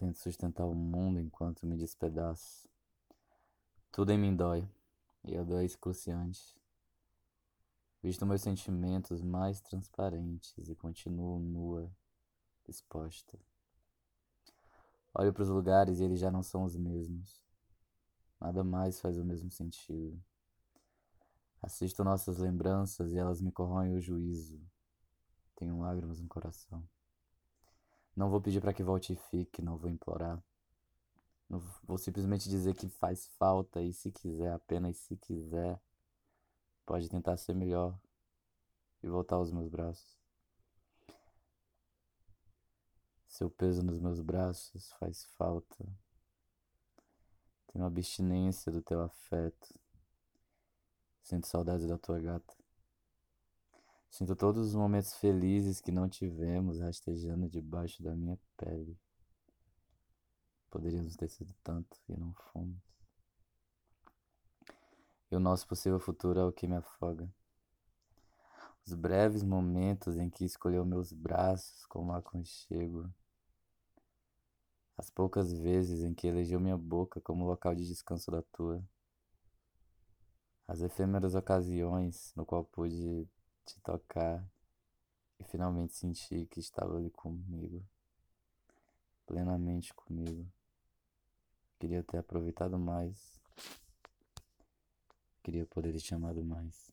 Tento sustentar o mundo enquanto me despedaço. Tudo em mim dói, e a dor é excruciante. Visto meus sentimentos mais transparentes e continuo nua, exposta. Olho para os lugares e eles já não são os mesmos. Nada mais faz o mesmo sentido. Assisto nossas lembranças e elas me corroem o juízo. Tenho lágrimas no coração. Não vou pedir para que volte e fique, não vou implorar. Não vou simplesmente dizer que faz falta e se quiser, apenas se quiser, pode tentar ser melhor e voltar aos meus braços. Seu peso nos meus braços faz falta. Tenho abstinência do teu afeto. Sinto saudades da tua gata. Sinto todos os momentos felizes que não tivemos rastejando debaixo da minha pele. Poderíamos ter sido tanto e não fomos. E o nosso possível futuro é o que me afoga. Os breves momentos em que escolheu meus braços como aconchego. As poucas vezes em que elegeu minha boca como local de descanso da tua as efêmeras ocasiões no qual pude te tocar e finalmente sentir que estava ali comigo, plenamente comigo. Queria ter aproveitado mais, queria poder te amado mais.